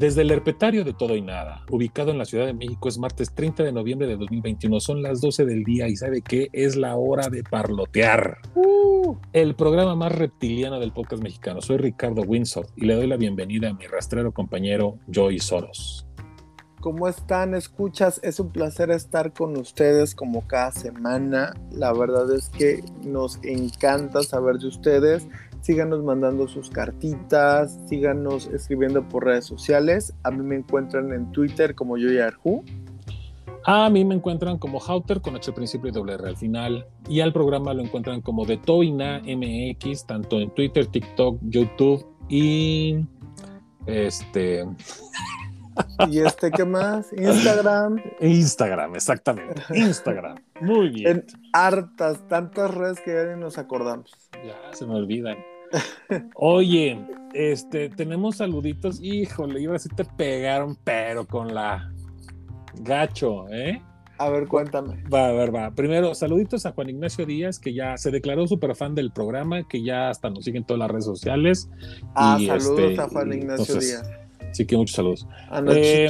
Desde el herpetario de Todo y Nada, ubicado en la Ciudad de México, es martes 30 de noviembre de 2021. Son las 12 del día y ¿sabe qué? Es la hora de parlotear. Uh. el programa más reptiliano del podcast mexicano. Soy Ricardo Windsor y le doy la bienvenida a mi rastrero compañero Joy Soros. ¿Cómo están? Escuchas, es un placer estar con ustedes como cada semana. La verdad es que nos encanta saber de ustedes síganos mandando sus cartitas, síganos escribiendo por redes sociales. A mí me encuentran en Twitter como Yoyarhu. A mí me encuentran como Hauter con H principio y doble R al final. Y al programa lo encuentran como de Toina MX, tanto en Twitter, TikTok, YouTube y este. ¿Y este qué más? Instagram. Instagram, exactamente. Instagram. Muy bien. En hartas, tantas redes que ya ni nos acordamos. Ya se me olvidan. Oye, este, tenemos saluditos. Híjole, iba a decir te pegaron, pero con la gacho, ¿eh? A ver, cuéntame. Va, a ver, va. Primero, saluditos a Juan Ignacio Díaz, que ya se declaró súper fan del programa, que ya hasta nos siguen todas las redes sociales. Ah, saludos este, a Juan Ignacio Díaz. Sí, que muchos saludos. A eh,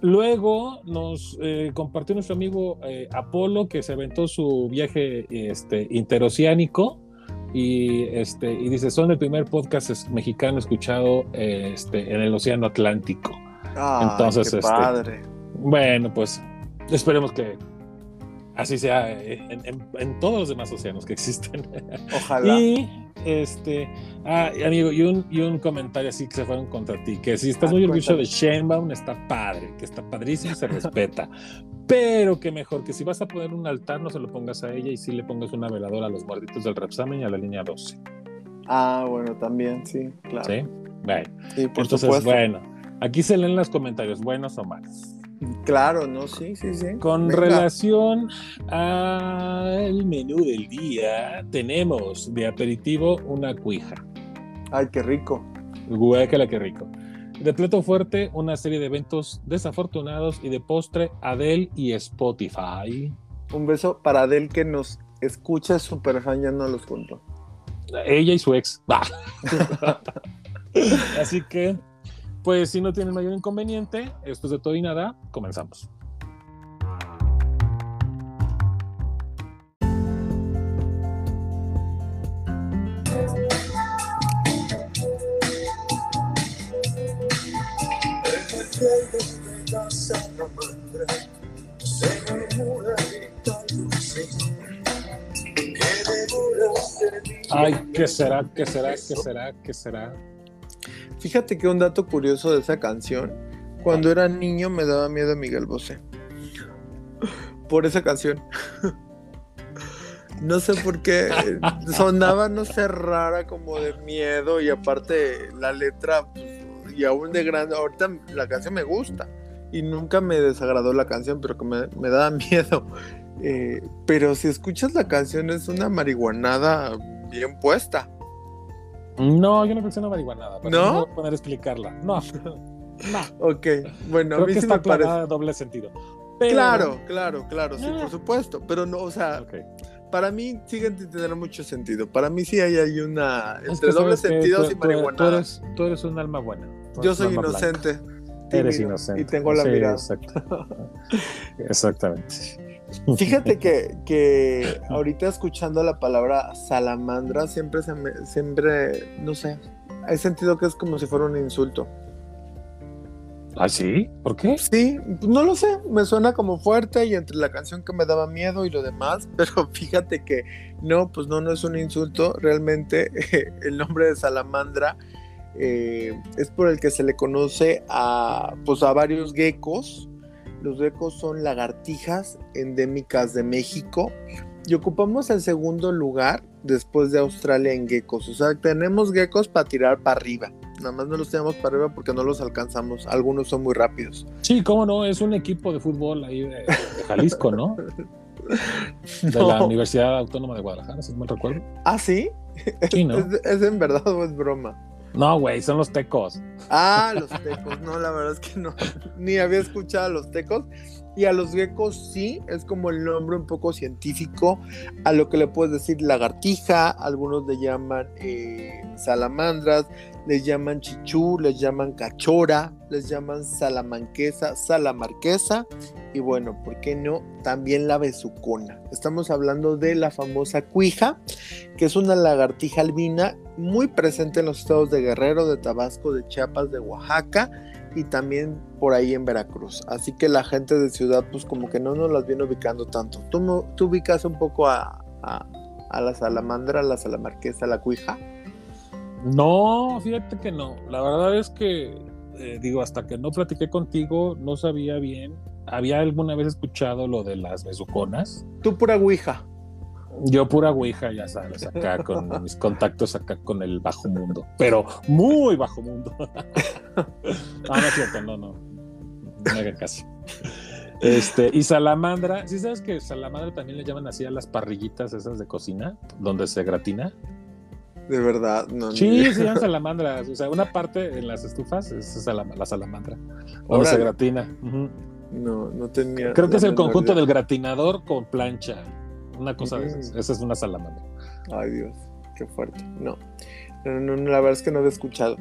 luego nos eh, compartió nuestro amigo eh, Apolo, que se aventó su viaje este, interoceánico y, este, y dice, son el primer podcast mexicano escuchado este, en el Océano Atlántico. Entonces, qué este, padre. bueno, pues esperemos que así sea eh, en, todos los demás océanos que existen. Ojalá. Y este, ah, amigo, y un, y un comentario así que se fueron contra ti, que si estás ah, muy orgulloso de Shenbaum, está padre, que está padrísimo, se respeta, pero que mejor que si vas a poner un altar, no se lo pongas a ella y si le pongas una veladora a los muertitos del Repsamen y a la línea 12. Ah, bueno, también, sí, claro. Sí, bueno. Entonces, bueno, aquí se leen los comentarios, buenos o malos. Claro, no, sí, sí, sí. Con relación al menú del día, tenemos de aperitivo una cuija. Ay, qué rico. Guácala, qué rico. De plato fuerte, una serie de eventos desafortunados y de postre, Adele y Spotify. Un beso para Adele que nos escucha, super fan, ya no los cuento. Ella y su ex. Así que pues si no tienen mayor inconveniente, esto es de todo y nada, comenzamos. Ay, ¿qué será? ¿Qué será? ¿Qué será? ¿Qué será? Fíjate que un dato curioso de esa canción, cuando era niño me daba miedo Miguel Bosé. Por esa canción. No sé por qué sonaba, no sé, rara como de miedo y aparte la letra, pues, y aún de grande, ahorita la canción me gusta y nunca me desagradó la canción, pero que me, me daba miedo. Eh, pero si escuchas la canción es una marihuanada bien puesta. No, yo no creo que sea una marihuanada. ¿No? No poder explicarla. No. no. Ok, bueno, creo a mí que sí está me parece. doble sentido. Claro, claro, claro, sí, por ah. supuesto. Pero no, o sea, para mí siguen sin tener mucho sentido. Para mí sí hay, hay una. entre doble sentido y marihuanada. Tú eres, un alma buena. Yo soy inocente. Eres inocente. Y tengo la sí, mirada. Exacto. Exactamente. Fíjate que, que, ahorita escuchando la palabra salamandra siempre se me, siempre, no sé, he sentido que es como si fuera un insulto. ¿Ah, sí? ¿Por qué? Sí, no lo sé, me suena como fuerte y entre la canción que me daba miedo y lo demás, pero fíjate que no, pues no, no es un insulto, realmente el nombre de salamandra eh, es por el que se le conoce a, pues a varios geckos, los geckos son lagartijas endémicas de México y ocupamos el segundo lugar después de Australia en geckos. O sea, tenemos geckos para tirar para arriba. Nada más no los tenemos para arriba porque no los alcanzamos. Algunos son muy rápidos. Sí, cómo no, es un equipo de fútbol ahí de, Jalisco, ¿no? De la Universidad Autónoma de Guadalajara, si no me recuerdo. Ah, sí. Sí, ¿no? ¿Es, en verdad o es broma? No, güey, son los tecos. Ah, los tecos. No, la verdad es que no. Ni había escuchado a los tecos. Y a los geckos sí, es como el nombre un poco científico a lo que le puedes decir lagartija, algunos le llaman eh, salamandras, les llaman chichú, les llaman cachora, les llaman salamanquesa, salamarquesa y bueno, ¿por qué no? También la besucona. Estamos hablando de la famosa cuija, que es una lagartija albina muy presente en los estados de Guerrero, de Tabasco, de Chiapas, de Oaxaca y también por ahí en Veracruz. Así que la gente de ciudad pues como que no nos las viene ubicando tanto. ¿Tú, ubicas un poco a, a, la salamandra, a la salamarquesa, a la cuija? No, fíjate que no. La verdad es que, eh, digo, hasta que no platiqué contigo, no sabía bien. Había alguna vez escuchado lo de las besuconas. Tú pura ouija. Yo pura ouija, ya sabes, acá con mis contactos acá con el bajo mundo, pero muy bajo mundo. no, no es cierto, no, no. No hagan caso. Este, y salamandra, ¿sí sabes que salamandra también le llaman así a las parrillitas esas de cocina, donde se gratina? De verdad, no. Sí, se llaman salamandras. O sea, una parte en las estufas es la salamandra. O se gratina. No, no tenía. Creo que es el conjunto del gratinador con plancha. Una cosa de esas. Esa es una salamandra. Ay, Dios, qué fuerte. No. No, no, la verdad es que no había escuchado.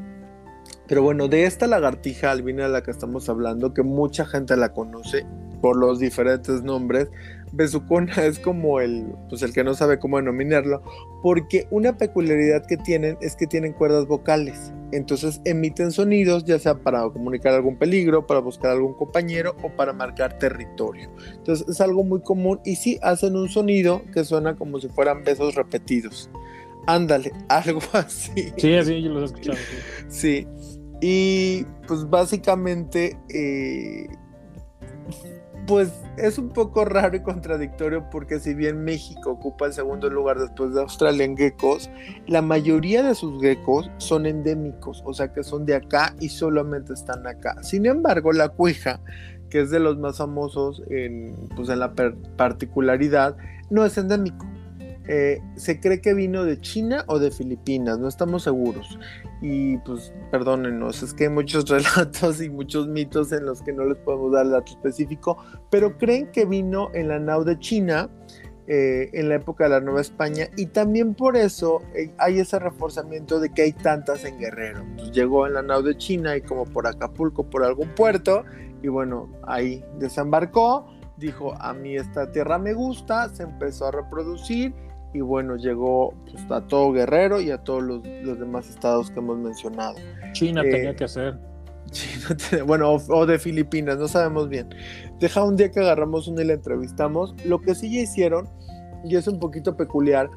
Pero bueno, de esta lagartija albina de la que estamos hablando, que mucha gente la conoce por los diferentes nombres, besucona es como el, pues el que no sabe cómo denominarlo, porque una peculiaridad que tienen es que tienen cuerdas vocales. Entonces emiten sonidos, ya sea para comunicar algún peligro, para buscar algún compañero o para marcar territorio. Entonces es algo muy común y sí hacen un sonido que suena como si fueran besos repetidos. Ándale, algo así. Sí, así yo lo he escuchado. Sí. Y pues básicamente eh, pues es un poco raro y contradictorio porque si bien México ocupa el segundo lugar después de Australia en geckos, la mayoría de sus geckos son endémicos, o sea que son de acá y solamente están acá. Sin embargo, la cueja, que es de los más famosos en, pues en la particularidad, no es endémico. Eh, se cree que vino de China o de Filipinas, no estamos seguros. Y pues perdónenos, es que hay muchos relatos y muchos mitos en los que no les podemos dar dato específico, pero creen que vino en la nao de China eh, en la época de la Nueva España y también por eso eh, hay ese reforzamiento de que hay tantas en Guerrero. Pues, llegó en la nao de China y como por Acapulco, por algún puerto, y bueno, ahí desembarcó dijo, a mí esta tierra me gusta, se empezó a reproducir y bueno, llegó pues, a todo Guerrero y a todos los, demás estados que hemos mencionado. China eh, tenía que hacer. China, bueno, o, de Filipinas, no sabemos bien. Deja un día que agarramos una y la entrevistamos. Lo que sí ya hicieron, y es un poquito peculiar,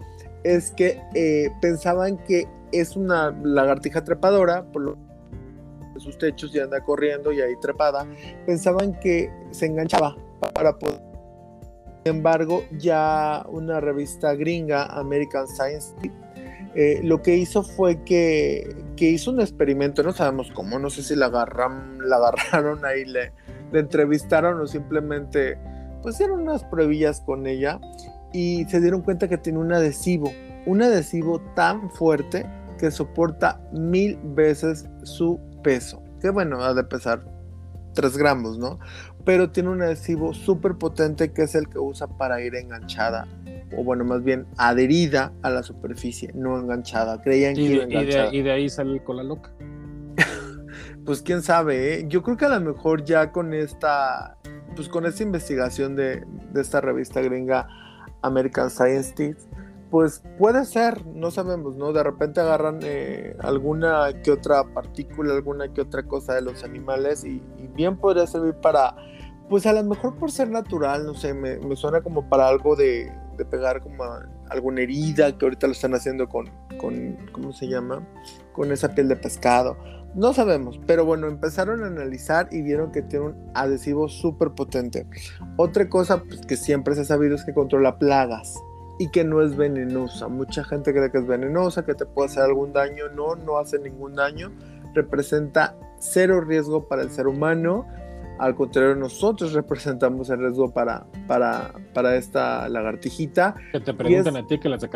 es que eh, pensaban que es una lagartija trepadora, por lo de sus techos y anda corriendo y ahí trepada, pensaban que se enganchaba para poder embargo, ya una revista gringa, American Science, eh, lo que hizo fue que, hizo un experimento, no sabemos cómo, no sé si la, agarran, la agarraron ahí, le, le entrevistaron o simplemente pues hicieron unas pruebillas con ella y se dieron cuenta que tiene un adhesivo, un adhesivo tan fuerte que soporta mil veces su peso. Que bueno, ha de pesar 3 gramos, ¿no? Pero tiene un adhesivo súper potente que es el que usa para ir enganchada, o bueno, más bien adherida a la superficie, no enganchada. Creían que y, iba enganchada. Y de, ahí sale el cola loca. pues quién sabe, ¿eh? yo creo que a lo mejor ya con esta, pues con esta investigación de, de esta revista gringa American Science Tips, pues puede ser, no sabemos, ¿no? De repente agarran eh, alguna que otra partícula, alguna que otra cosa de los animales y bien podría servir para pues a lo mejor por ser natural, no sé, me, suena como para algo de, pegar como alguna herida que ahorita lo están haciendo con, con, ¿cómo se llama? Con esa piel de pescado. No sabemos, pero bueno, empezaron a analizar y vieron que tiene un adhesivo súper potente. Otra cosa pues, que siempre se ha sabido es que controla plagas y que no es venenosa. Mucha gente cree que es venenosa, que te puede hacer algún daño. No, no hace ningún daño. Representa cero riesgo para el ser humano al contrario, nosotros representamos el riesgo para, para, para esta lagartijita. Que te pregunten a ti que las,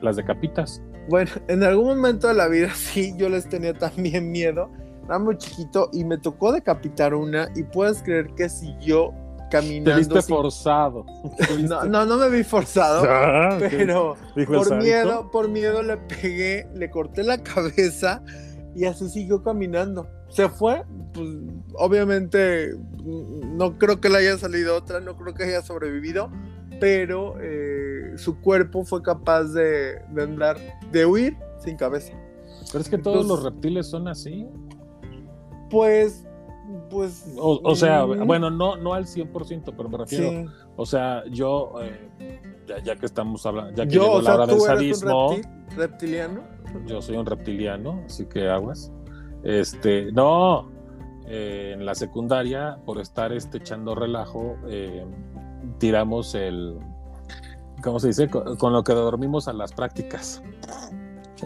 las decapitas. Bueno, en algún momento de la vida sí, yo les tenía también miedo. Era muy chiquito y me tocó decapitar una y puedes creer que siguió caminando. Te viste forzado. No, no, no, me vi forzado, ah, pero por miedo, por miedo le pegué, le corté la cabeza y así siguió caminando. Se fue, pues obviamente no creo que le haya salido otra, no creo que haya sobrevivido, pero eh, su cuerpo fue capaz de, andar, de huir sin cabeza. Pero es que todos los reptiles son así. Pues, pues... O, sea, mm. bueno, no, no al 100%, pero me refiero, o sea, yo, eh, ya, que estamos hablando, ya que yo, la hora del sadismo... reptiliano? Yo soy un reptiliano, así que aguas. Este, no, eh, en la secundaria, por estar este, echando relajo, eh, tiramos el, ¿cómo se dice? Con, lo que dormimos a las prácticas.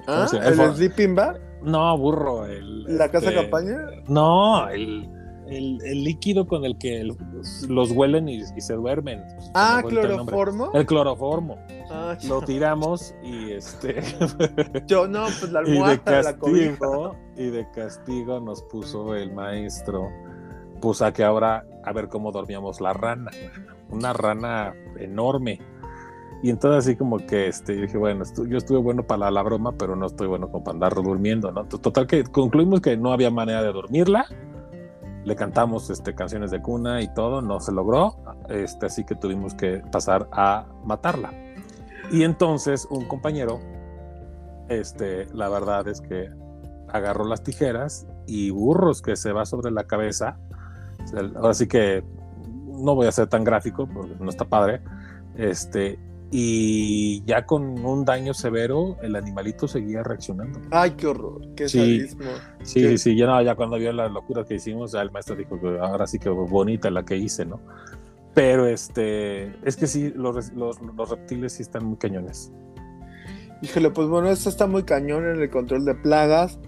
¿Ah? ¿El, sleeping bar? No, burro. El, ¿La casa este, campaña? No, el, el, líquido con el que los huelen y, se duermen. Ah, cloroformo. El, cloroformo. Ah, lo tiramos y este. Yo no, pues la almohada. Y de castigo, y de castigo nos puso el maestro. Pues a que ahora a ver cómo dormíamos la rana. Una rana enorme. Y entonces así como que este, yo dije, bueno, yo estuve bueno para la, broma, pero no estoy bueno como para andar durmiendo, ¿no? Total que concluimos que no había manera de dormirla le cantamos este, canciones de cuna y todo, no se logró, este, así que tuvimos que pasar a matarla. Y entonces un compañero, este, la verdad es que agarró las tijeras y burros que se va sobre la cabeza. Ahora sí que no voy a ser tan gráfico porque no está padre. Este, y ya con un daño severo el animalito seguía reaccionando. Ay, qué horror, qué sí, sadismo. Sí, sí, ya, no, ya cuando vio la locura que hicimos, ya el maestro dijo que ahora sí que bonita la que hice, ¿no? Pero este, es que sí, los, los, reptiles sí están muy cañones. Híjole, pues bueno, esto está muy cañón en el control de plagas.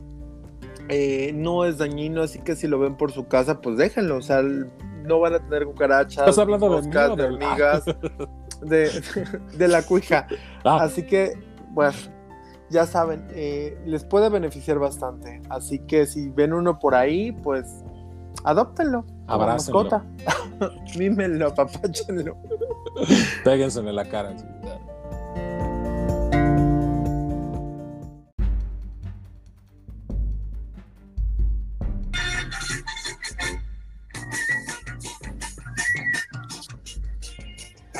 Eh, no es dañino, así que si lo ven por su casa, pues déjenlo. O sea, no van a tener cucarachas, ¿Estás hablando de, de hormigas. de, la cuija. Ah. Así que, bueno, ya saben, eh, les puede beneficiar bastante. Así que si ven uno por ahí, pues adóptenlo. Abrácenlo. Mascota. Mímenlo, apapáchenlo. Péguenselo en la cara.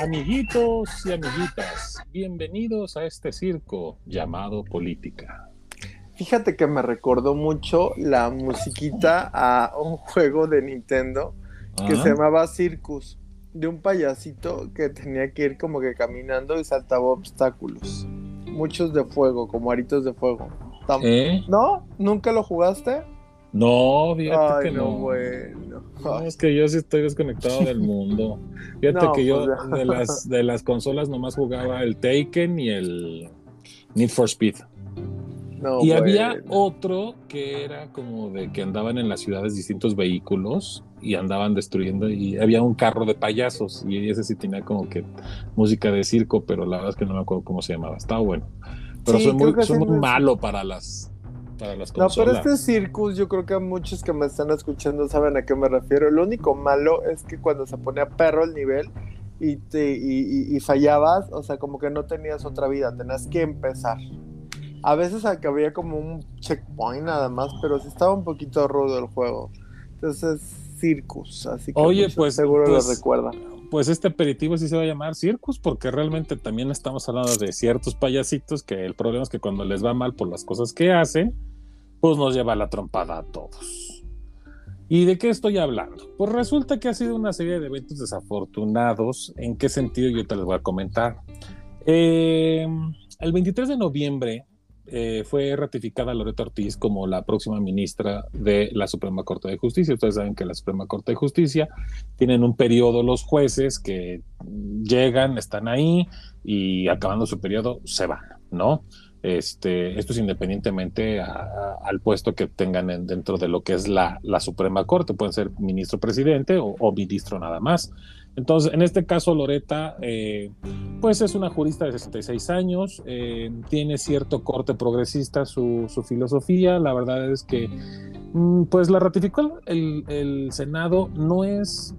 Amiguitos y amiguitas, bienvenidos a este circo llamado política. Fíjate que me recordó mucho la musiquita a un juego de Nintendo que se llamaba Circus, de un payasito que tenía que ir como que caminando y saltaba obstáculos. Muchos de fuego, como aritos de fuego. ¿Eh? ¿No? ¿Nunca lo jugaste? No, fíjate que no. Bueno. es que yo sí estoy desconectado del mundo. Fíjate que yo pues de las, de las consolas nomás jugaba el Taken y el Need for Speed. y había otro que era como de que andaban en las ciudades distintos vehículos y andaban destruyendo y había un carro de payasos y ese sí tenía como que música de circo, pero la verdad es que no me acuerdo cómo se llamaba. Estaba bueno. Pero soy muy, soy muy malo para las no, pero este Circus, yo creo que muchos que me están escuchando saben a qué me refiero. Lo único malo es que cuando se ponía perro el nivel y, te, y, fallabas, o sea, como que no tenías otra vida, tenías que empezar. A veces había como un checkpoint nada más, pero sí estaba un poquito rudo el juego. Entonces, Circus, así que Oye, pues, seguro pues, lo recuerda. Pues este aperitivo sí se va a llamar Circus, porque realmente también estamos hablando de ciertos payasitos que el problema es que cuando les va mal por las cosas que hacen, pues nos lleva la trompada a todos. ¿Y de qué estoy hablando? Pues resulta que ha sido una serie de eventos desafortunados. ¿En qué sentido? Yo te les voy a comentar. Eh, el 23 de noviembre eh, fue ratificada Loreto Ortiz como la próxima ministra de la Suprema Corte de Justicia. Ustedes saben que la Suprema Corte de Justicia tienen un periodo los jueces que llegan, están ahí y acabando su periodo se van, ¿no? Este, esto es independientemente al puesto que tengan dentro de lo que es la, Suprema Corte, pueden ser ministro presidente o, ministro nada más. Entonces, en este caso, Loreta, eh, pues es una jurista de 66 años, eh, tiene cierto corte progresista su, filosofía, la verdad es que, mm, pues la ratificó el, Senado, no es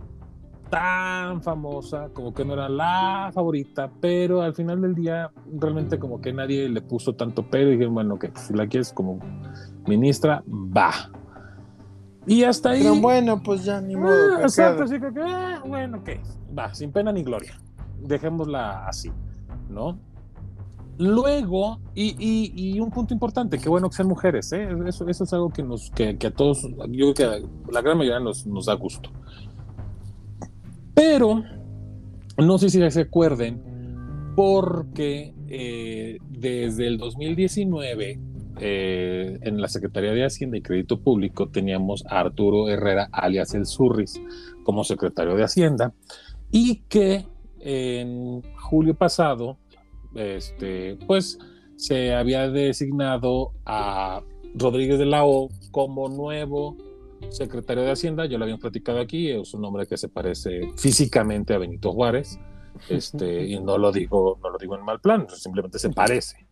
tan famosa, como que no era la favorita, pero al final del día realmente como que nadie le puso tanto pero. Y dijeron, bueno, que si la quieres como ministra, va. Y hasta ahí. Pero bueno, pues ya ni modo. Ah, exacto, así que, ah, bueno, ok, va, sin pena ni gloria. Dejémosla así, ¿no? Luego, y, y, y, un punto importante, qué bueno que sean mujeres, ¿eh? eso, eso, es algo que, nos, que, que, a todos, yo creo que a la gran mayoría nos, nos da gusto. Pero, no sé si se acuerden, porque eh, desde el 2019, eh, en la Secretaría de Hacienda y Crédito Público, teníamos a Arturo Herrera, alias el Surris, como secretario de Hacienda, y que en julio pasado, este, pues se había designado a Rodríguez de la O como nuevo secretario de Hacienda, yo lo había platicado aquí, es un hombre que se parece físicamente a Benito Juárez, este, y no lo digo, no lo digo en mal plan, simplemente se parece.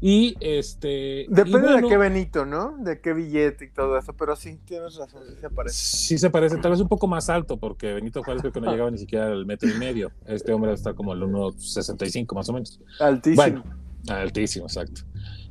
Y este. Depende de qué Benito, ¿no? De qué billete y todo eso, pero sí, tienes razón, sí se parece. Sí se parece, tal vez un poco más alto, porque Benito Juárez creo que no llegaba ni siquiera al metro y medio. Este hombre está como al 1,65 más o menos. Altísimo. Bueno, altísimo, exacto.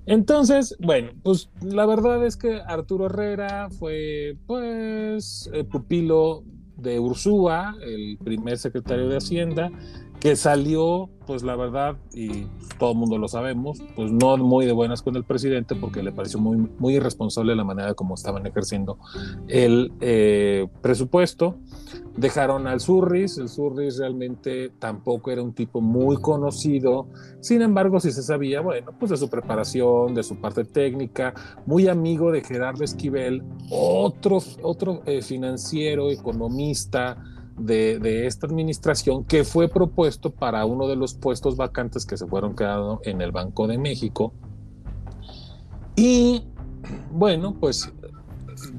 Entonces, bueno, pues la verdad es que Arturo Herrera fue, pues, el pupilo de Ursúa, el primer secretario de Hacienda, que salió, pues la verdad, y todo el mundo lo sabemos, pues no muy de buenas con el presidente porque le pareció muy, muy irresponsable la manera como estaban ejerciendo el eh, presupuesto. Dejaron al Surris, el Surris realmente tampoco era un tipo muy conocido, sin embargo sí se sabía, bueno, pues de su preparación, de su parte técnica, muy amigo de Gerardo Esquivel, otro, otro eh, financiero, economista, de, esta administración que fue propuesto para uno de los puestos vacantes que se fueron quedando en el Banco de México. Y bueno, pues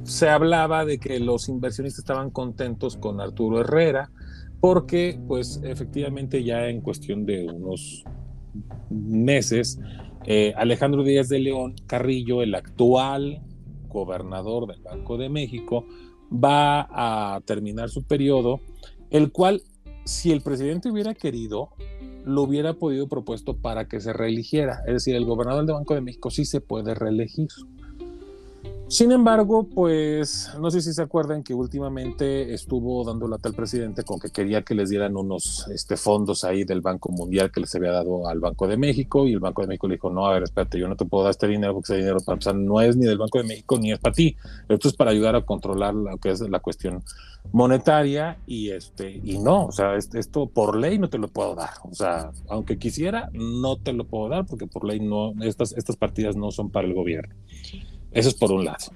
se hablaba de que los inversionistas estaban contentos con Arturo Herrera porque pues efectivamente ya en cuestión de unos meses eh, Alejandro Díaz de León Carrillo, el actual gobernador del Banco de México, va a terminar su periodo, el cual, si el presidente hubiera querido, lo hubiera podido propuesto para que se reeligiera. Es decir, el gobernador del Banco de México sí se puede reelegir. Sin embargo, pues no sé si se acuerdan que últimamente estuvo dando lata al presidente con que quería que les dieran unos este, fondos ahí del Banco Mundial que les había dado al Banco de México y el Banco de México le dijo, no, a ver, espérate, yo no te puedo dar este dinero porque ese dinero para no es ni del Banco de México ni es para ti, esto es para ayudar a controlar lo que es la cuestión monetaria y este y no, o sea, esto por ley no te lo puedo dar, o sea, aunque quisiera, no te lo puedo dar porque por ley no, estas, estas partidas no son para el gobierno. Eso es por un lado.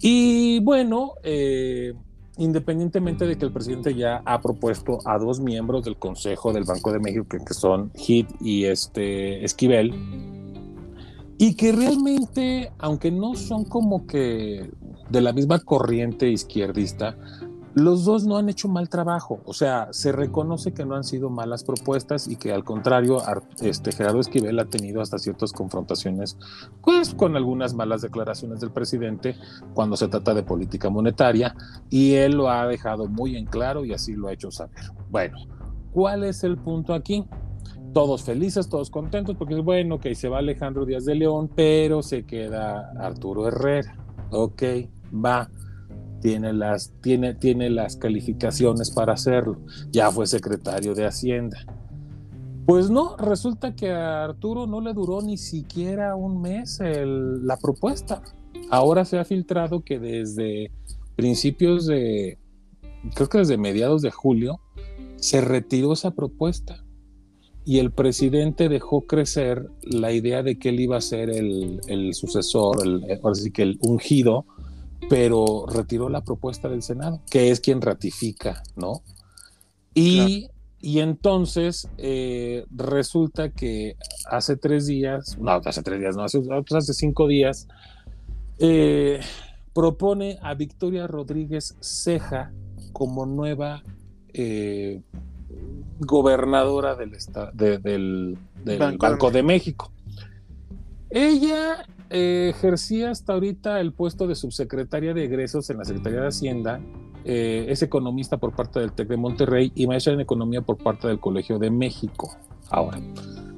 Y bueno, eh, independientemente de que el presidente ya ha propuesto a dos miembros del Consejo del Banco de México, que son Hit y este Esquivel, y que realmente, aunque no son como que de la misma corriente izquierdista, los dos no han hecho mal trabajo, o sea, se reconoce que no han sido malas propuestas y que al contrario, este Gerardo Esquivel ha tenido hasta ciertas confrontaciones, pues con algunas malas declaraciones del presidente cuando se trata de política monetaria y él lo ha dejado muy en claro y así lo ha hecho saber. Bueno, ¿cuál es el punto aquí? Todos felices, todos contentos, porque es bueno que se va Alejandro Díaz de León, pero se queda Arturo Herrera. Ok, va tiene las, tiene, tiene las calificaciones para hacerlo. Ya fue secretario de Hacienda. Pues no, resulta que a Arturo no le duró ni siquiera un mes la propuesta. Ahora se ha filtrado que desde principios de, creo que desde mediados de julio, se retiró esa propuesta y el presidente dejó crecer la idea de que él iba a ser el, sucesor, el, ahora sí que el ungido pero retiró la propuesta del Senado, que es quien ratifica, ¿no? Y, y entonces eh, resulta que hace tres días, no, hace tres días, no, hace, pues hace cinco días, eh, propone a Victoria Rodríguez Ceja como nueva eh, gobernadora del, del, Banco, de México. Ella eh, ejercía hasta ahorita el puesto de subsecretaria de egresos en la Secretaría de Hacienda eh, es economista por parte del TEC de Monterrey y maestra en economía por parte del Colegio de México. Ahora,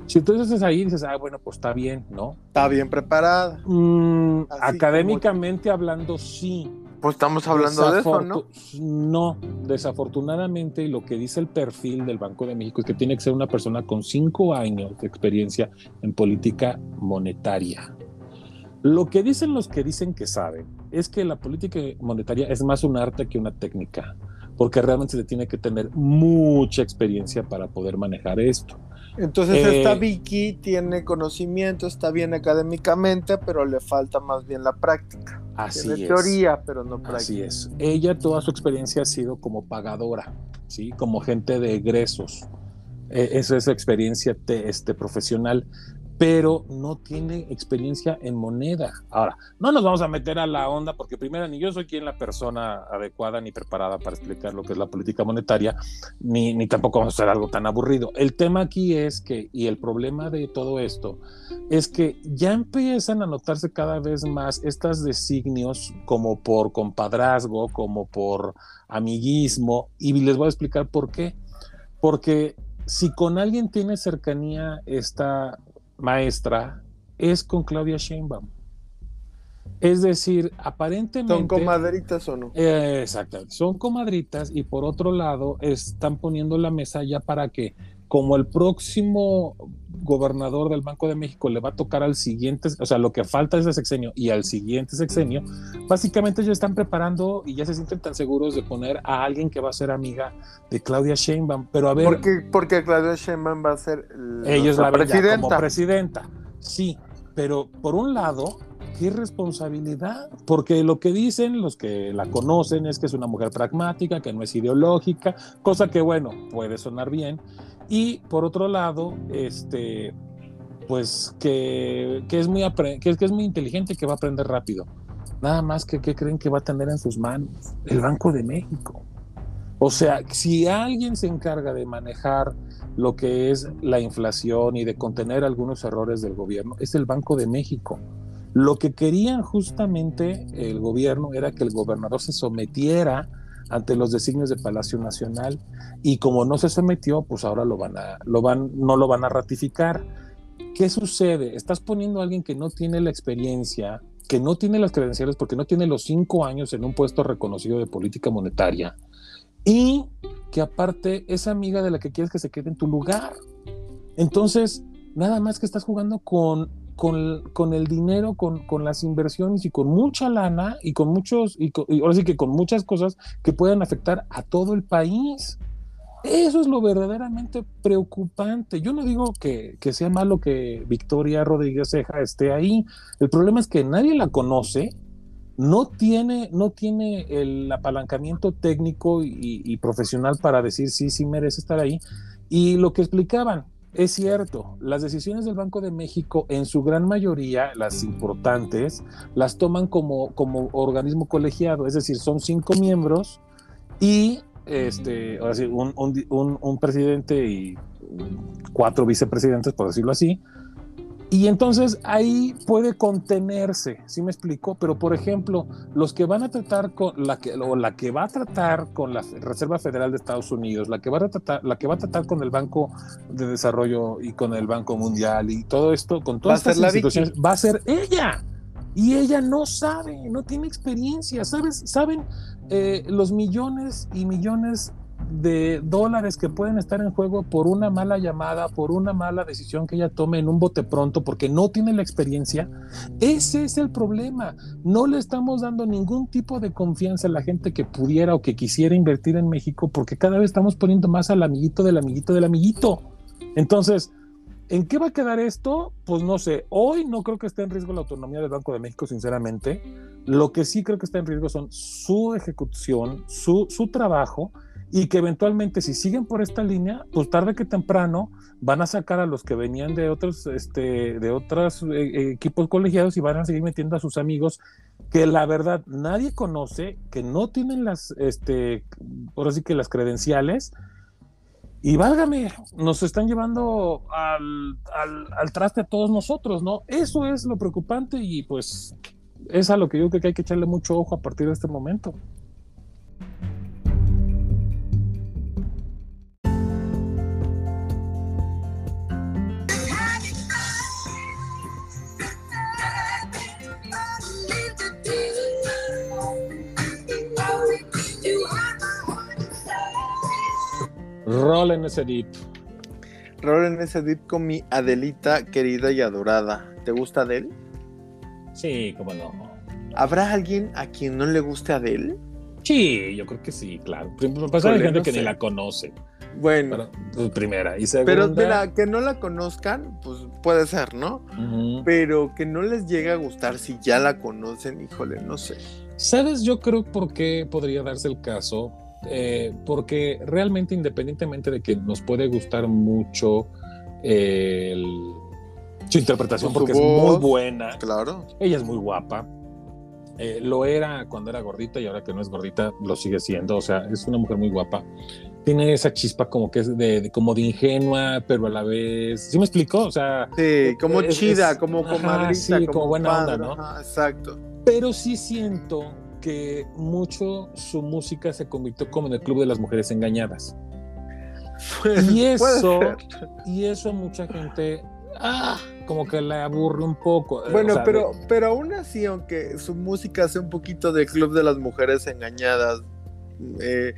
si entonces es ahí dices, ah, bueno, pues está bien, ¿no? Está bien preparada. Mm, académicamente hablando, sí. Pues estamos hablando de eso, ¿no? No, desafortunadamente lo que dice el perfil del Banco de México es que tiene que ser una persona con cinco años de experiencia en política monetaria. Lo que dicen los que dicen que saben es que la política monetaria es más un arte que una técnica, porque realmente se tiene que tener mucha experiencia para poder manejar esto. Entonces esta eh, Vicky tiene conocimiento, está bien académicamente, pero le falta más bien la práctica. Así tiene teoría, pero no práctica. Así es. Ella toda su experiencia ha sido como pagadora, ¿sí? Como gente de egresos. E, esa es experiencia este, profesional pero no tiene experiencia en moneda. Ahora, no nos vamos a meter a la onda porque primero ni yo soy quien la persona adecuada ni preparada para explicar lo que es la política monetaria, ni, tampoco vamos a hacer algo tan aburrido. El tema aquí es que, y el problema de todo esto, es que ya empiezan a notarse cada vez más estas designios como por compadrazgo, como por amiguismo, y les voy a explicar por qué. Porque si con alguien tiene cercanía esta maestra es con Claudia Sheinbaum. Es decir, aparentemente... ¿Son comadritas o no? Eh, exactamente, son comadritas y por otro lado están poniendo la mesa ya para que, como el próximo gobernador del Banco de México le va a tocar al siguiente, o sea, lo que falta es el sexenio y al siguiente sexenio, básicamente ellos están preparando y ya se sienten tan seguros de poner a alguien que va a ser amiga de Claudia Sheinbaum. Pero a ver. Porque, porque Claudia Sheinbaum va a ser ellos la presidenta. como presidenta. Sí, pero por un lado, qué responsabilidad, porque lo que dicen los que la conocen es que es una mujer pragmática, que no es ideológica, cosa que bueno, puede sonar bien, y por otro lado, este, pues que, es muy que, que es muy inteligente, que va a aprender rápido. Nada más que ¿qué creen que va a tener en sus manos el Banco de México. O sea, si alguien se encarga de manejar lo que es la inflación y de contener algunos errores del gobierno, es el Banco de México. Lo que querían justamente el gobierno era que el gobernador se sometiera ante los designios de Palacio Nacional y como no se sometió, pues ahora lo van a, lo van, no lo van a ratificar. ¿Qué sucede? Estás poniendo a alguien que no tiene la experiencia, que no tiene las credenciales porque no tiene los cinco años en un puesto reconocido de política monetaria y que aparte es amiga de la que quieres que se quede en tu lugar. Entonces, nada más que estás jugando con con, el dinero, con, las inversiones y con mucha lana y con muchos, y, ahora sí que con muchas cosas que puedan afectar a todo el país. Eso es lo verdaderamente preocupante. Yo no digo que, sea malo que Victoria Rodríguez Ceja esté ahí. El problema es que nadie la conoce, no tiene, no tiene el apalancamiento técnico y, y profesional para decir sí, sí merece estar ahí. Y lo que explicaban, es cierto, las decisiones del Banco de México, en su gran mayoría, las importantes, las toman como, como organismo colegiado, es decir, son cinco miembros y este, un, un, un presidente y cuatro vicepresidentes, por decirlo así, y entonces ahí puede contenerse, ¿sí me explico? Pero por ejemplo, los que van a tratar con la que o la que va a tratar con la Reserva Federal de Estados Unidos, la que va a tratar, la que va a tratar con el Banco de Desarrollo y con el Banco Mundial y todo esto, con todas estas instituciones, va a ser ella. Y ella no sabe, no tiene experiencia, ¿sabes? Saben eh, los millones y millones de dólares que pueden estar en juego por una mala llamada, por una mala decisión que ella tome en un bote pronto porque no tiene la experiencia, ese es el problema. No le estamos dando ningún tipo de confianza a la gente que pudiera o que quisiera invertir en México porque cada vez estamos poniendo más al amiguito del amiguito del amiguito. Entonces, ¿En qué va a quedar esto? Pues no sé. Hoy no creo que esté en riesgo la autonomía del Banco de México, sinceramente. Lo que sí creo que está en riesgo son su ejecución, su, su trabajo y que eventualmente si siguen por esta línea, pues tarde que temprano van a sacar a los que venían de otros, este, de otros eh, eh, equipos colegiados y van a seguir metiendo a sus amigos que la verdad nadie conoce, que no tienen las, este, por así que las credenciales. Y válgame, nos están llevando al, al, al traste a todos nosotros, ¿no? Eso es lo preocupante y pues es a lo que yo creo que hay que echarle mucho ojo a partir de este momento. Roll en ese dip. Roll en ese dip con mi Adelita querida y adorada. ¿Te gusta Adele? Sí, cómo no. ¿Habrá alguien a quien no le guste Adele? Sí, yo creo que sí, claro. Pasa hay gente que ni la conoce. Bueno. Pues, primera. Y segunda. Pero mira, que no la conozcan, pues puede ser, ¿no? Pero que no les llegue a gustar si ya la conocen, híjole, no sé. ¿Sabes? Yo creo por qué podría darse el caso. Eh, porque realmente, independientemente de que nos puede gustar mucho eh, su interpretación, porque es muy buena. Claro. Ella es muy guapa. Eh, lo era cuando era gordita y ahora que no es gordita lo sigue siendo. O sea, es una mujer muy guapa tiene esa chispa como que es de, como de ingenua, pero a la vez, ¿sí me explico? O sea, sí, como chida, como comadrita, sí, como, buena onda, ¿no? exacto. Pero sí siento que mucho su música se convirtió como en el club de las mujeres engañadas. y eso, y eso a mucha gente, ah, como que le aburre un poco. Eh, bueno, pero, pero aún así, aunque su música sea un poquito de club de las mujeres engañadas, eh,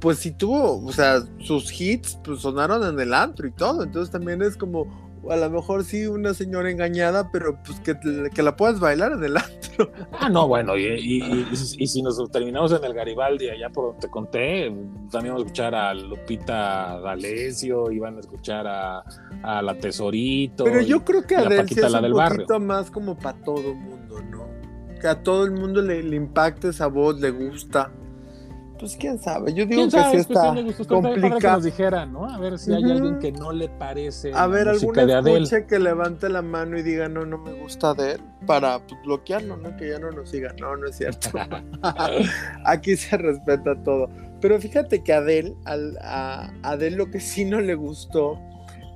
pues si tuvo, o sea, sus hits pues sonaron en el antro y todo, entonces también es como, a lo mejor sí una señora engañada, pero pues que, que la puedas bailar en el antro. Ah, no, bueno, y, y, si nos terminamos en el Garibaldi, allá por donde te conté, también vamos a escuchar a Lupita D'Alessio, iban a escuchar a, a La Tesorito. Pero yo creo que a Delcia es un poquito más como para todo mundo, ¿no? Que a todo el mundo le, le impacta esa voz, le gusta. Pues quién sabe, yo digo que sí está complicado. Que nos dijeran, ¿no? A ver si hay alguien que no le parece. A ver, algún escuche que levante la mano y diga, no, no me gusta de él, para pues, bloquearlo, ¿no? Que ya no nos siga. No, no es cierto. Aquí se respeta todo. Pero fíjate que Adel, al, a Adel lo que sí no le gustó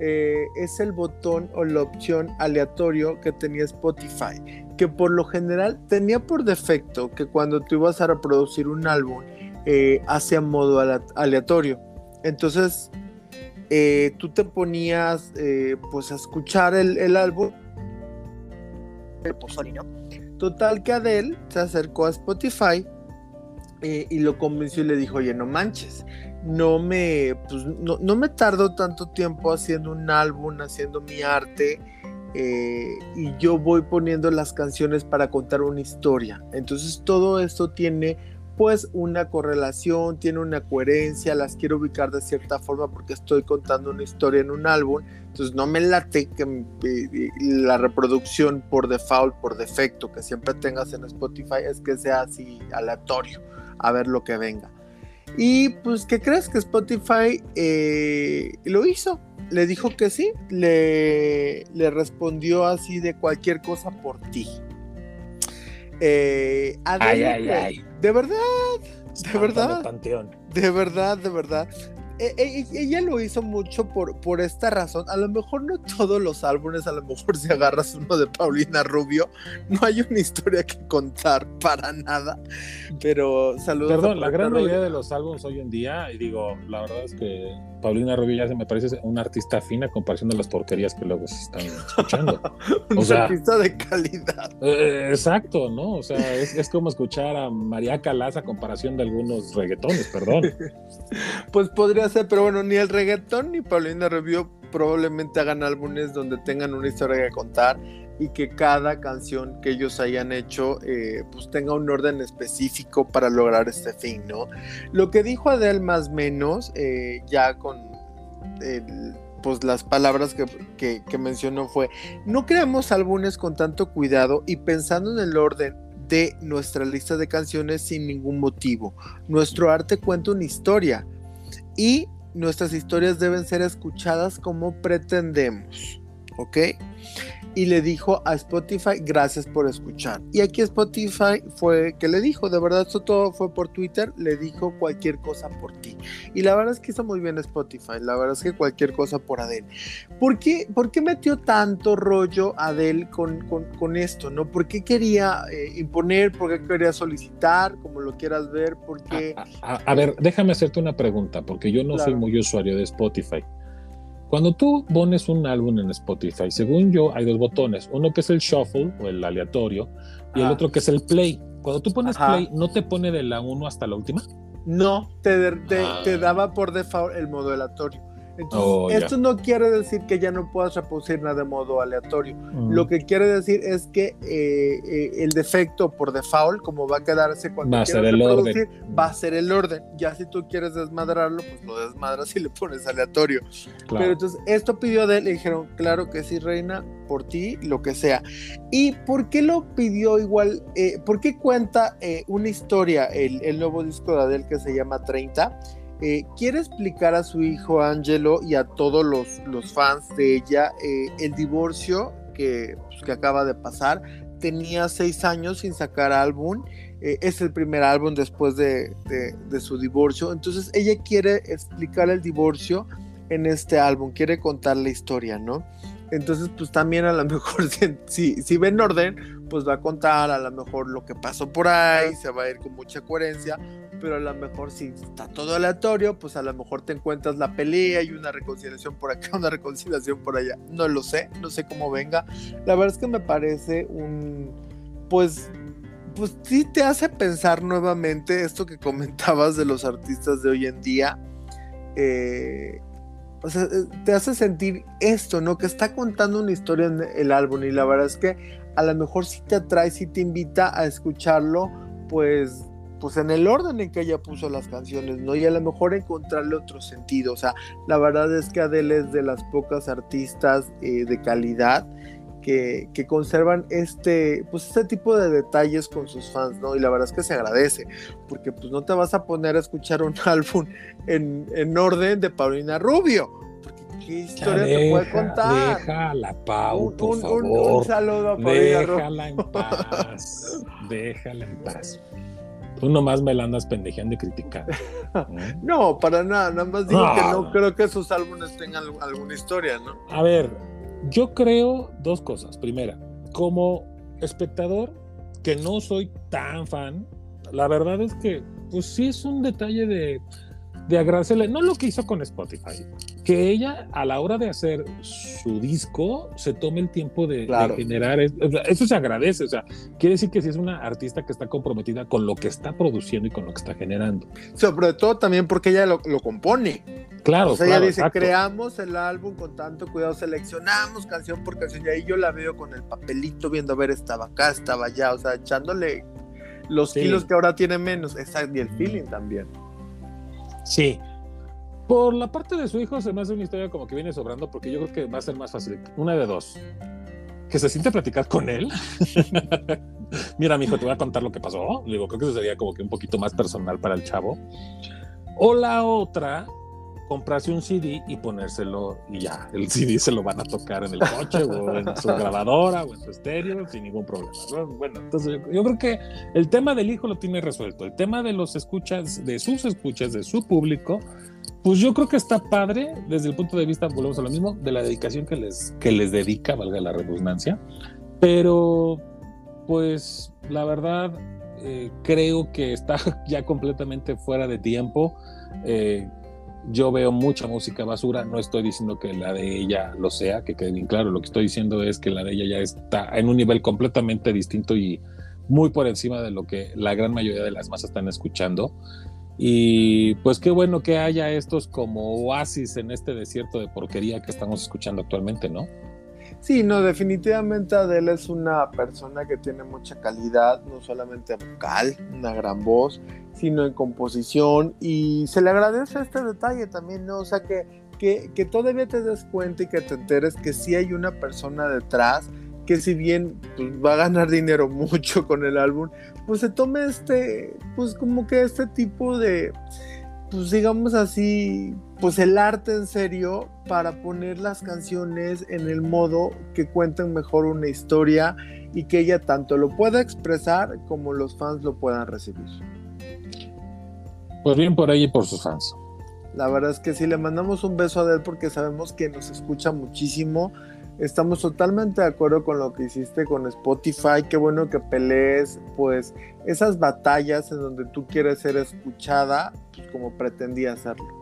eh, es el botón o la opción aleatorio que tenía Spotify, que por lo general tenía por defecto que cuando tú ibas a reproducir un álbum, eh, hacia modo aleatorio. Entonces, eh, tú te ponías eh, pues a escuchar el, álbum. Total que Adele se acercó a Spotify y lo convenció y le dijo, oye, no manches, no me, pues, no, no, me tardo tanto tiempo haciendo un álbum, haciendo mi arte. y yo voy poniendo las canciones para contar una historia. Entonces todo esto tiene pues una correlación, tiene una coherencia, las quiero ubicar de cierta forma porque estoy contando una historia en un álbum, entonces no me late que la reproducción por default, por defecto que siempre tengas en Spotify es que sea así aleatorio, a ver lo que venga. Y pues, ¿qué crees que Spotify eh, lo hizo? Le dijo que sí, le, le respondió así de cualquier cosa por ti. Eh, ay, ay, ay. De verdad, de verdad. De verdad, de verdad. E, e, ella lo hizo mucho por, por esta razón. A lo mejor no todos los álbumes, a lo mejor si agarras uno de Paulina Rubio, no hay una historia que contar para nada. Pero saludos. Perdón, la gran mayoría de los álbumes hoy en día, y digo, la verdad es que Paulina Rubio ya se me parece una artista fina comparación de las porquerías que luego se están escuchando. una artista de calidad. Eh, exacto, ¿no? O sea, es, es, como escuchar a María Calaza a comparación de algunos reggaetones, perdón. pues podría ser, pero bueno, ni el reggaetón ni Paulina Rubio probablemente hagan álbumes donde tengan una historia que contar y que cada canción que ellos hayan hecho eh, pues tenga un orden específico para lograr este fin, ¿no? Lo que dijo Adele más menos, eh, ya con pues las palabras que, que mencionó fue, no creamos álbumes con tanto cuidado y pensando en el orden de nuestra lista de canciones sin ningún motivo. Nuestro arte cuenta una historia y nuestras historias deben ser escuchadas como pretendemos. ¿Ok? Y le dijo a Spotify gracias por escuchar. Y aquí Spotify fue que le dijo, de verdad esto todo fue por Twitter, le dijo cualquier cosa por ti. Y la verdad es que hizo muy bien Spotify, la verdad es que cualquier cosa por Adele. ¿Por qué, por qué metió tanto rollo Adele con, con, esto? ¿no? ¿Por qué quería eh, imponer? ¿Por qué quería solicitar? Como lo quieras ver, porque... A, a, ver, déjame hacerte una pregunta, porque yo no soy muy usuario de Spotify. Cuando tú pones un álbum en Spotify, según yo, hay dos botones. Uno que es el shuffle o el aleatorio y el otro que es el play. Cuando tú pones play, ¿no te pone de la 1 hasta la última? No, te, te, te, ah. daba por default el modo aleatorio. Entonces, oh, esto no quiere decir que ya no puedas reproducir nada de modo aleatorio. Mm. Lo que quiere decir es que eh, eh, el defecto por default, como va a quedarse cuando va quieras reproducir, va a ser el orden. Ya si tú quieres desmadrarlo, pues lo desmadras y le pones aleatorio. Pero entonces, esto pidió de él, le dijeron, claro que sí, reina, por ti, lo que sea. ¿Y por qué lo pidió igual? Eh, ¿Por qué cuenta una historia el, el nuevo disco de Adele que se llama 30? Eh, quiere explicar a su hijo Angelo y a todos los, los fans de ella eh, el divorcio que, pues, que, acaba de pasar. Tenía seis años sin sacar álbum. Eh, es el primer álbum después de, de, su divorcio. Entonces ella quiere explicar el divorcio en este álbum, quiere contar la historia, ¿no? Entonces, pues también a lo mejor, si, si ven orden, pues va a contar a lo mejor lo que pasó por ahí, se va a ir con mucha coherencia, pero a lo mejor si está todo aleatorio, pues a lo mejor te encuentras la pelea y una reconciliación por acá, una reconciliación por allá. No lo sé, no sé cómo venga. La verdad es que me parece un, pues, pues sí te hace pensar nuevamente esto que comentabas de los artistas de hoy en día. Eh, o sea, eh, te hace sentir esto, ¿no? Que está contando una historia en el álbum y la verdad es que a lo mejor sí te atrae, sí te invita a escucharlo, pues, pues en el orden en que ella puso las canciones, ¿no? Y a lo mejor encontrarle otro sentido. O sea, la verdad es que Adele es de las pocas artistas eh, de calidad que, que, conservan este, pues este tipo de detalles con sus fans, ¿no? Y la verdad es que se agradece, porque pues no te vas a poner a escuchar un álbum en, en orden de Paulina Rubio. Porque qué historia te puede contar. Déjala, Pau, por favor. Un, saludo a Paulina Déjala en paz. déjala en paz. Tú nomás me la andas pendejeando y criticando. no, para nada. Nada más digo que no creo que sus álbumes tengan alguna historia, ¿no? A ver, yo creo dos cosas. Primera, como espectador, que no soy tan fan, la verdad es que, pues sí es un detalle de, de agradecerle, no lo que hizo con Spotify, que ella a la hora de hacer su disco se tome el tiempo de, generar, eso se agradece, o sea, quiere decir que sí es una artista que está comprometida con lo que está produciendo y con lo que está generando. Sobre todo también porque ella lo, lo compone. Claro, o sea, ella dice, creamos el álbum con tanto cuidado, seleccionamos canción por canción, y ahí yo la veo con el papelito viendo, a ver, estaba acá, estaba allá, o sea, echándole los kilos que ahora tiene menos, Esa, y el feeling también. Sí. Por la parte de su hijo se me hace una historia como que viene sobrando, porque yo creo que va a ser más fácil. Una de dos. Que se siente a platicar con él. Mira, mi hijo, te voy a contar lo que pasó. digo, creo que eso sería como que un poquito más personal para el chavo. O la otra comprarse un CD y ponérselo y ya, el CD se lo van a tocar en el coche o en su grabadora o en su estéreo sin ningún problema. Bueno, entonces yo, creo que el tema del hijo lo tiene resuelto. El tema de los escuchas, de sus escuchas, de su público, pues yo creo que está padre desde el punto de vista, volvemos a lo mismo, de la dedicación que les, que les dedica, valga la redundancia. Pero, pues, la verdad, eh, creo que está ya completamente fuera de tiempo. Eh, yo veo mucha música basura, no estoy diciendo que la de ella lo sea, que quede bien claro, lo que estoy diciendo es que la de ella ya está en un nivel completamente distinto y muy por encima de lo que la gran mayoría de las masas están escuchando. Y pues qué bueno que haya estos como oasis en este desierto de porquería que estamos escuchando actualmente, ¿no? Sí, no, definitivamente Adele es una persona que tiene mucha calidad, no solamente vocal, una gran voz, sino en composición y se le agradece este detalle también, ¿no? O sea, que, que, que todavía te des cuenta y que te enteres que sí hay una persona detrás que si bien pues, va a ganar dinero mucho con el álbum, pues se tome este, pues como que este tipo de, pues digamos así, pues el arte en serio para poner las canciones en el modo que cuenten mejor una historia y que ella tanto lo pueda expresar como los fans lo puedan recibir. Pues bien por ahí y por sus fans. La verdad es que sí, le mandamos un beso a él porque sabemos que nos escucha muchísimo. Estamos totalmente de acuerdo con lo que hiciste con Spotify. Qué bueno que pelees, pues, esas batallas en donde tú quieres ser escuchada, pues, como pretendía hacerlo.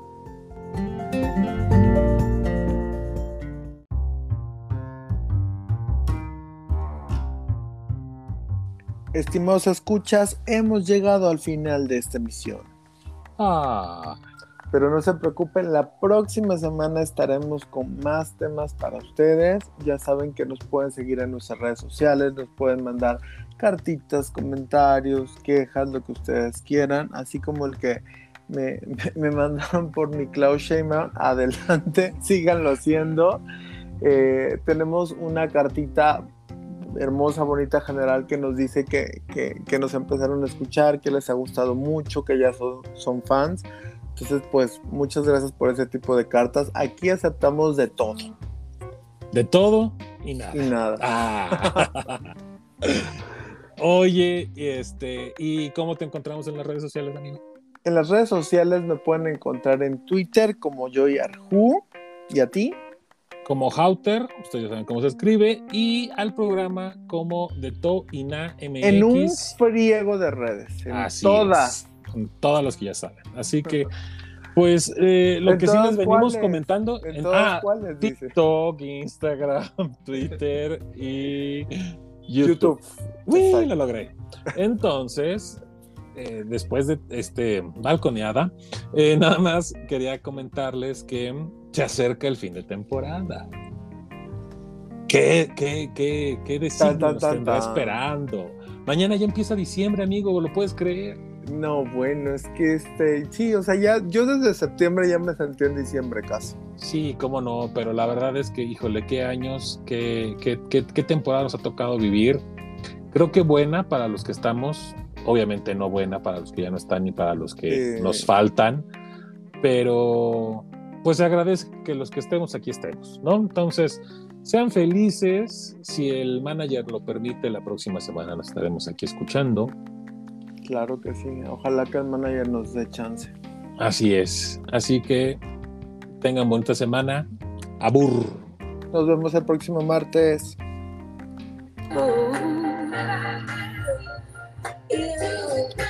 Estimados escuchas, hemos llegado al final de esta emisión. Ah. Pero no se preocupen, la próxima semana estaremos con más temas para ustedes. Ya saben que nos pueden seguir en nuestras redes sociales, nos pueden mandar cartitas, comentarios, quejas, lo que ustedes quieran, así como el que me, me, mandaron por mi Cloud Sheinbaum. Adelante, síganlo haciendo. Eh, tenemos una cartita hermosa, bonita general que nos dice que, que, que, nos empezaron a escuchar, que les ha gustado mucho, que ya son, son fans. Entonces, pues muchas gracias por ese tipo de cartas. Aquí aceptamos de todo. De todo y nada. Y nada. Ah. Oye, este, ¿y cómo te encontramos en las redes sociales, amigo? En las redes sociales me pueden encontrar en Twitter como Joyarhu y a ti como Hauter, ustedes ya saben cómo se escribe, y al programa como de To y Na MX. En un friego de redes, en Así todas. es, en todas las que ya saben. Así que, pues, eh, lo ¿En que sí les venimos comentando ¿En en ah, dice? TikTok, Instagram, Twitter y YouTube. YouTube. Uy, lo logré. Entonces, eh, después de este balconeada, eh, nada más quería comentarles que se acerca el fin de temporada. ¿Qué, qué, qué, qué tan. esperando? Mañana ya empieza diciembre, amigo, ¿lo puedes creer? No, bueno, es que este, sí, o sea, ya, yo desde septiembre ya me sentí en diciembre casi. Sí, cómo no, pero la verdad es que, híjole, qué años, qué, qué, qué, qué temporada nos ha tocado vivir. Creo que buena para los que estamos, obviamente no buena para los que ya no están ni para los que Sí. nos faltan, pero pues se agradece que los que estemos aquí estemos, ¿no? Entonces, sean felices, si el manager lo permite, la próxima semana nos estaremos aquí escuchando. Claro que sí, ojalá que el manager nos dé chance. Así es, así que tengan bonita semana. Abur. Nos vemos el próximo martes. Oh, you